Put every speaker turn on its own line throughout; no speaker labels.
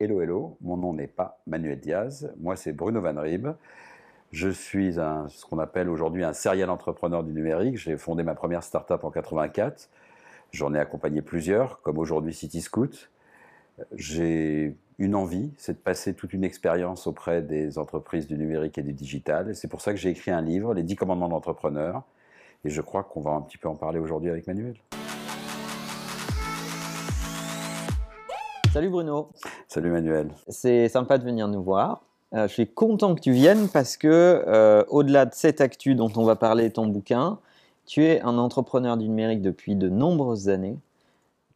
Hello, hello, mon nom n'est pas Manuel Diaz, moi c'est Bruno Van Rib. Je suis ce qu'on appelle aujourd'hui un serial entrepreneur du numérique. J'ai fondé ma première startup en 84. J'en ai accompagné plusieurs, comme aujourd'hui City Scoot. J'ai une envie, c'est de passer toute une expérience auprès des entreprises du numérique et du digital. C'est pour ça que j'ai écrit un livre, Les 10 commandements de l'entrepreneur. Et je crois qu'on va un petit peu en parler aujourd'hui avec Manuel.
Salut Bruno.
Salut Manuel.
C'est sympa de venir nous voir. Euh, je suis content que tu viennes parce que, euh, au-delà de cette actu dont on va parler, ton bouquin, tu es un entrepreneur du numérique depuis de nombreuses années.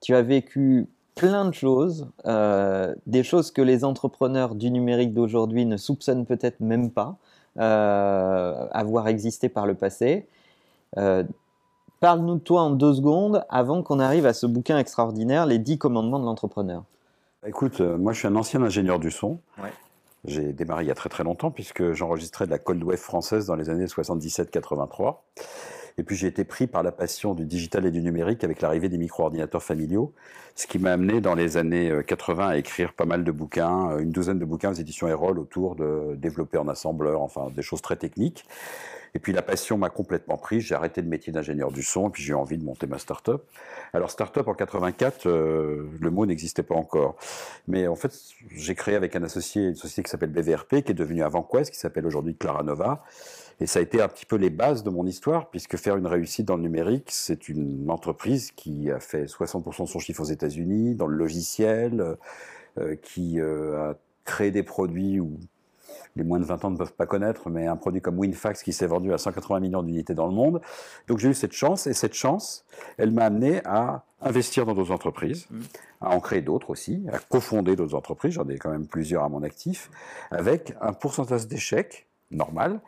Tu as vécu plein de choses, euh, des choses que les entrepreneurs du numérique d'aujourd'hui ne soupçonnent peut-être même pas avoir existé par le passé. Parle-nous de toi en deux secondes avant qu'on arrive à ce bouquin extraordinaire, Les 10 commandements de l'entrepreneur.
Écoute, euh, moi je suis un ancien ingénieur du son. J'ai démarré il y a très très longtemps puisque j'enregistrais de la Cold Wave française dans les années 77-83. Et puis j'ai été pris par la passion du digital et du numérique avec l'arrivée des micro-ordinateurs familiaux, ce qui m'a amené dans les années 80 euh, à écrire pas mal de bouquins, euh, une douzaine de bouquins aux éditions Erol autour de développer en assembleur, enfin des choses très techniques. Et puis la passion m'a complètement pris. J'ai arrêté le métier d'ingénieur du son et puis j'ai eu envie de monter ma start-up. Alors start-up en 84, euh, le mot n'existait pas encore. Mais en fait, j'ai créé avec un associé une société qui s'appelle BVRP, qui est devenue AvantQuest, qui s'appelle aujourd'hui Claranova. Et ça a été un petit peu les bases de mon histoire, puisque faire une réussite dans le numérique, c'est une entreprise qui a fait 60% de son chiffre aux États-Unis, dans le logiciel, euh, qui euh, a créé des produits où les moins de 20 ans ne peuvent pas connaître, mais un produit comme WinFax qui s'est vendu à 180 millions d'unités dans le monde. Donc j'ai eu cette chance, et cette chance, elle m'a amené à investir dans d'autres entreprises, mmh. à en créer d'autres aussi, à cofonder d'autres entreprises, j'en ai quand même plusieurs à mon actif, avec un pourcentage d'échecs normal,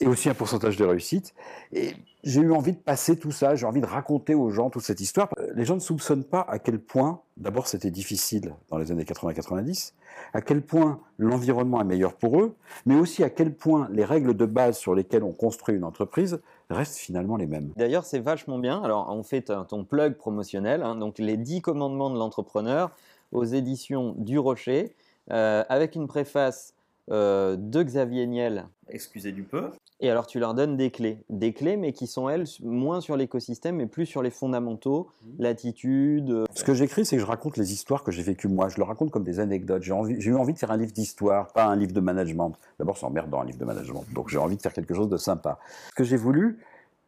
et aussi un pourcentage de réussite. Et j'ai eu envie de passer tout ça, j'ai envie de raconter aux gens toute cette histoire. Les gens ne soupçonnent pas à quel point, d'abord c'était difficile dans les années 80-90, à quel point l'environnement est meilleur pour eux, mais aussi à quel point les règles de base sur lesquelles on construit une entreprise restent finalement les mêmes.
D'ailleurs, c'est vachement bien. Alors, on fait ton plug promotionnel, hein. donc les 10 commandements de l'entrepreneur aux éditions du Rocher, euh, avec une préface euh, de Xavier Niel.
Excusez du peu.
Et alors tu leur donnes des clés, des clés mais qui sont elles moins sur l'écosystème mais plus sur les fondamentaux, mmh. l'attitude. Euh,
Ce que j'écris c'est que je raconte les histoires que j'ai vécues moi, je le raconte comme des anecdotes. J'ai eu envie de faire un livre d'histoire, pas un livre de management. D'abord c'est emmerdant un livre de management, donc j'ai envie de faire quelque chose de sympa. Ce que j'ai voulu,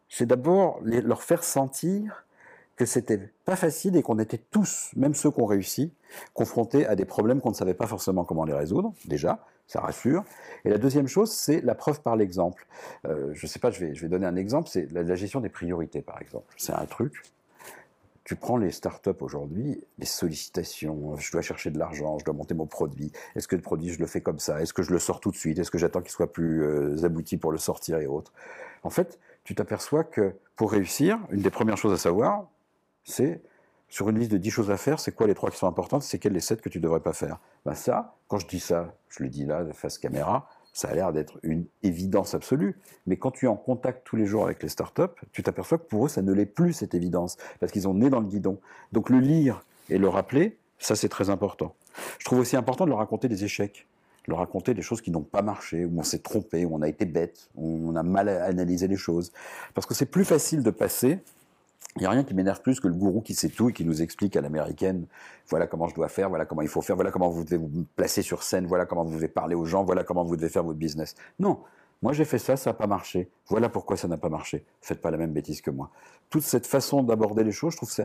c'est d'abord leur faire sentir que c'était pas facile et qu'on était tous, même ceux qui ont réussi, confrontés à des problèmes qu'on ne savait pas forcément comment les résoudre, déjà ça rassure. Et la deuxième chose, c'est la preuve par l'exemple. Euh, je sais pas, je vais, je vais donner un exemple, c'est la, gestion des priorités, par exemple. C'est un truc. Tu prends les startups aujourd'hui, les sollicitations, je dois chercher de l'argent, je dois monter mon produit. Est-ce que le produit, je le fais comme ça Est-ce que je le sors tout de suite Est-ce que j'attends qu'il soit plus euh, abouti pour le sortir et autres En fait, tu t'aperçois que pour réussir, une des premières choses à savoir, c'est sur une liste de 10 choses à faire, c'est quoi les trois qui sont importantes, c'est quelles les 7 que tu ne devrais pas faire ben Ça, quand je dis ça, je le dis là, face caméra, ça a l'air d'être une évidence absolue. Mais quand tu es en contact tous les jours avec les startups, tu t'aperçois que pour eux, ça ne l'est plus, cette évidence, parce qu'ils ont né dans le guidon. Donc le lire et le rappeler, ça c'est très important. Je trouve aussi important de leur raconter des échecs, de leur raconter des choses qui n'ont pas marché, où on s'est trompé, où on a été bête, où on a mal analysé les choses. Parce que c'est plus facile de passer il n'y a rien qui m'énerve plus que le gourou qui sait tout et qui nous explique à l'américaine, voilà comment je dois faire, voilà comment il faut faire, voilà comment vous devez vous placer sur scène, voilà comment vous devez parler aux gens, voilà comment vous devez faire votre business. Non, moi j'ai fait ça, ça n'a pas marché. Voilà pourquoi ça n'a pas marché. Faites pas la même bêtise que moi. Toute cette façon d'aborder les choses, je trouve que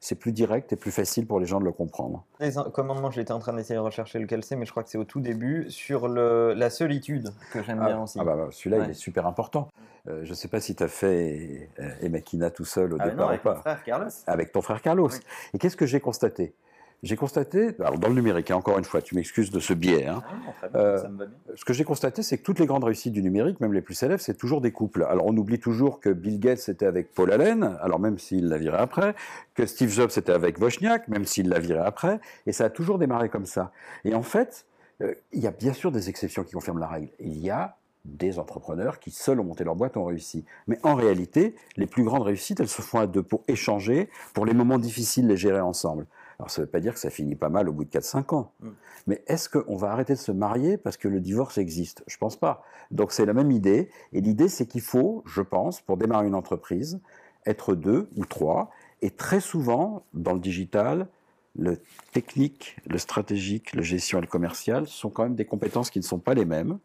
c'est plus direct et plus facile pour les gens de le comprendre.
Les commandements, j'étais en train d'essayer de rechercher lequel c'est, mais je crois que c'est au tout début, sur le, la solitude, que j'aime
ah,
bien aussi.
Ah bah, bah celui-là, il est super important. Euh, je ne sais pas si tu as fait euh, Emakina tout seul au ah départ
avec
ou pas.
Ton frère Carlos.
Avec ton frère Carlos. Et qu'est-ce que j'ai constaté? J'ai constaté, alors dans le numérique, hein, encore une fois, tu m'excuses de ce biais. Hein,
ah euh, ça me va bien.
Ce que j'ai constaté, c'est que toutes les grandes réussites du numérique, même les plus célèbres, c'est toujours des couples. Alors on oublie toujours que Bill Gates était avec Paul Allen, alors même s'il l'a viré après, que Steve Jobs était avec Wozniak, même s'il l'a viré après, et ça a toujours démarré comme ça. Et en fait, il y a bien sûr des exceptions qui confirment la règle. Il y a des entrepreneurs qui seuls ont monté leur boîte ont réussi. Mais en réalité, les plus grandes réussites, elles se font à deux pour échanger, pour les moments difficiles les gérer ensemble. Alors ça ne veut pas dire que ça finit pas mal au bout de 4-5 ans.
Mm.
Mais est-ce qu'on va arrêter de se marier parce que le divorce existe? Je pense pas. Donc c'est la même idée. Et l'idée, c'est qu'il faut, je pense, pour démarrer une entreprise, être deux ou trois. Et très souvent, dans le digital, le technique, le stratégique, le gestion et le commercial sont quand même des compétences qui ne sont pas les mêmes.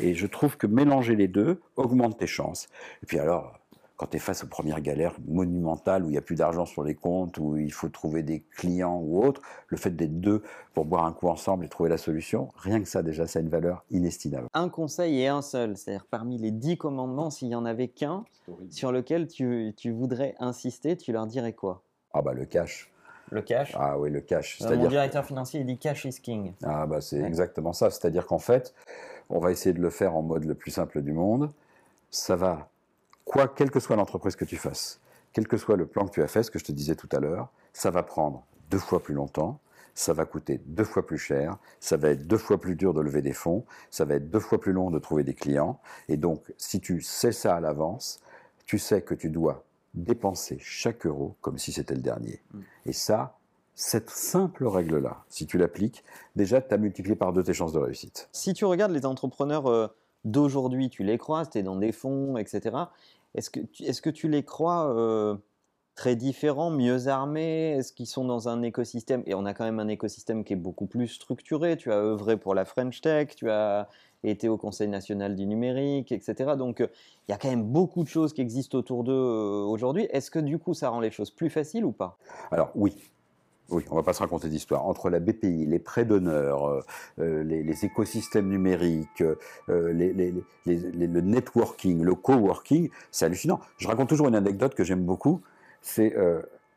Et je trouve que mélanger les deux augmente tes chances. Et puis alors, quand tu es face aux premières galères monumentales où il n'y a plus d'argent sur les comptes, où il faut trouver des clients ou autre, le fait d'être deux pour boire un coup ensemble et trouver la solution, rien que ça déjà, ça a une valeur inestimable.
Un conseil et un seul, c'est-à-dire parmi les dix commandements, s'il n'y en avait qu'un sur lequel tu, tu voudrais insister, tu leur dirais quoi?
Ah bah le cash.
Le cash?
Ah oui, le cash.
Euh, Mon directeur financier, il dit cash is king.
Ah bah c'est
Ouais.
exactement ça. C'est-à-dire qu'en fait, on va essayer de le faire en mode le plus simple du monde. Ça va, quoi, quelle que soit l'entreprise que tu fasses, quel que soit le plan que tu as fait, ce que je te disais tout à l'heure, ça va prendre deux fois plus longtemps, ça va coûter deux fois plus cher, ça va être deux fois plus dur de lever des fonds, ça va être deux fois plus long de trouver des clients. Et donc, si tu sais ça à l'avance, tu sais que tu dois dépenser chaque euro comme si c'était le dernier. Et ça, cette simple règle-là, si tu l'appliques, déjà, tu as multiplié par deux tes chances de réussite.
Si tu regardes les entrepreneurs euh, d'aujourd'hui, tu les croises, tu es dans des fonds, etc. Est-ce que, est-ce que tu les crois euh, très différents, mieux armés? Est-ce qu'ils sont dans un écosystème? Et on a quand même un écosystème qui est beaucoup plus structuré. Tu as œuvré pour la French Tech, tu as été au Conseil national du numérique, etc. Donc euh, il y a quand même beaucoup de choses qui existent autour d'eux euh, aujourd'hui. Est-ce que du coup ça rend les choses plus faciles ou pas?
Alors oui, oui, on va pas se raconter d'histoire. Entre la BPI, les prêts d'honneur, euh, euh, les, écosystèmes numériques, euh, le networking, le coworking, c'est hallucinant. Je raconte toujours une anecdote que j'aime beaucoup. C'est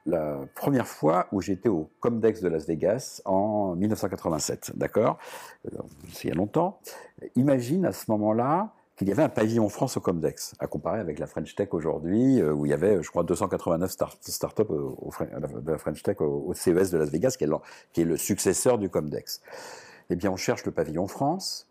la première fois où j'étais au Comdex de Las Vegas en 1987, d'accord? C'est il y a longtemps. Imagine à ce moment-là qu'il y avait un pavillon France au Comdex, à comparer avec la French Tech aujourd'hui, euh, où il y avait, je crois, 289 start- startups de la French Tech au, CES de Las Vegas, qui est, le, qui est le successeur du Comdex. Eh bien, on cherche le pavillon France,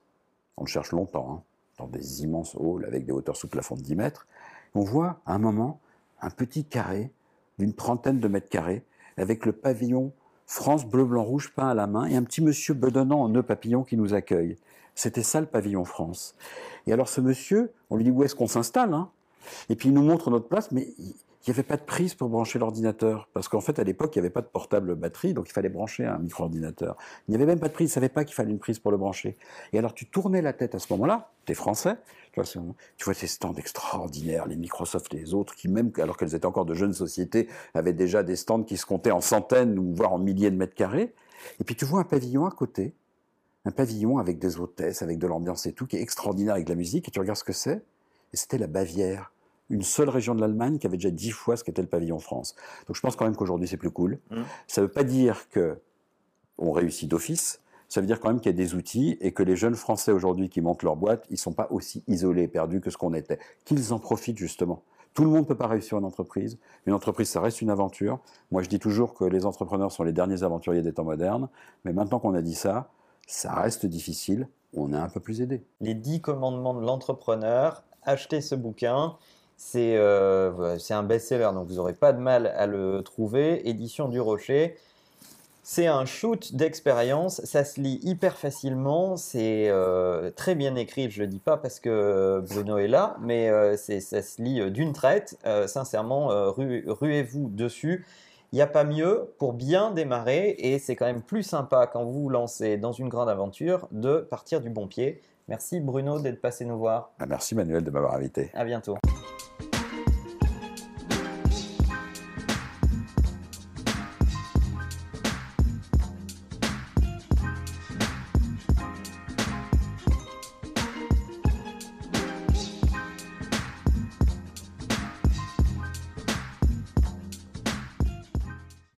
on le cherche longtemps, hein, dans des immenses halls avec des hauteurs sous plafond de 10 mètres. On voit à un moment un petit carré d'une trentaine de mètres carrés, avec le pavillon France bleu, blanc, rouge peint à la main, et un petit monsieur bedonnant en nœud papillon qui nous accueille. C'était ça le pavillon France. Et alors ce monsieur, on lui dit où est-ce qu'on s'installe hein? Et puis il nous montre notre place, mais il n'y avait pas de prise pour brancher l'ordinateur. Parce qu'en fait, à l'époque, il n'y avait pas de portable batterie, donc il fallait brancher un micro-ordinateur. Il n'y avait même pas de prise, il ne savait pas qu'il fallait une prise pour le brancher. Et alors tu tournais la tête à ce moment-là, tu es français, tu vois, tu vois ces stands extraordinaires, les Microsoft et les autres, qui même, alors qu'elles étaient encore de jeunes sociétés, avaient déjà des stands qui se comptaient en centaines ou voire en milliers de mètres carrés. Et puis tu vois un pavillon à côté, un pavillon avec des hôtesses, avec de l'ambiance et tout, qui est extraordinaire avec de la musique, et tu regardes ce que c'est, et c'était la Bavière, une seule région de l'Allemagne qui avait déjà dix fois ce qu'était le pavillon France. Donc je pense quand même qu'aujourd'hui c'est plus cool.
Mhm.
Ça ne veut pas dire que on réussit d'office, ça veut dire quand même qu'il y a des outils et que les jeunes Français aujourd'hui qui montent leur boîte, ils sont pas aussi isolés et perdus que ce qu'on était. Qu'ils en profitent justement. Tout le monde ne peut pas réussir une entreprise. Une entreprise, ça reste une aventure. Moi, je dis toujours que les entrepreneurs sont les derniers aventuriers des temps modernes. Mais maintenant qu'on a dit ça, ça reste difficile. On est un peu plus aidé.
Les 10 commandements de l'entrepreneur. Achetez ce bouquin. C'est euh, un best-seller, donc vous n'aurez pas de mal à le trouver. Édition du Rocher. C'est un shoot d'expérience. Ça se lit hyper facilement. C'est euh, très bien écrit. Je ne le dis pas parce que Bruno est là, mais euh, ça se lit d'une traite. Sincèrement, ru- ruez-vous dessus. Il n'y a pas mieux pour bien démarrer et c'est quand même plus sympa quand vous vous lancez dans une grande aventure de partir du bon pied. Merci Bruno d'être passé nous voir.
Ah, Merci Manuel de m'avoir invité.
À bientôt.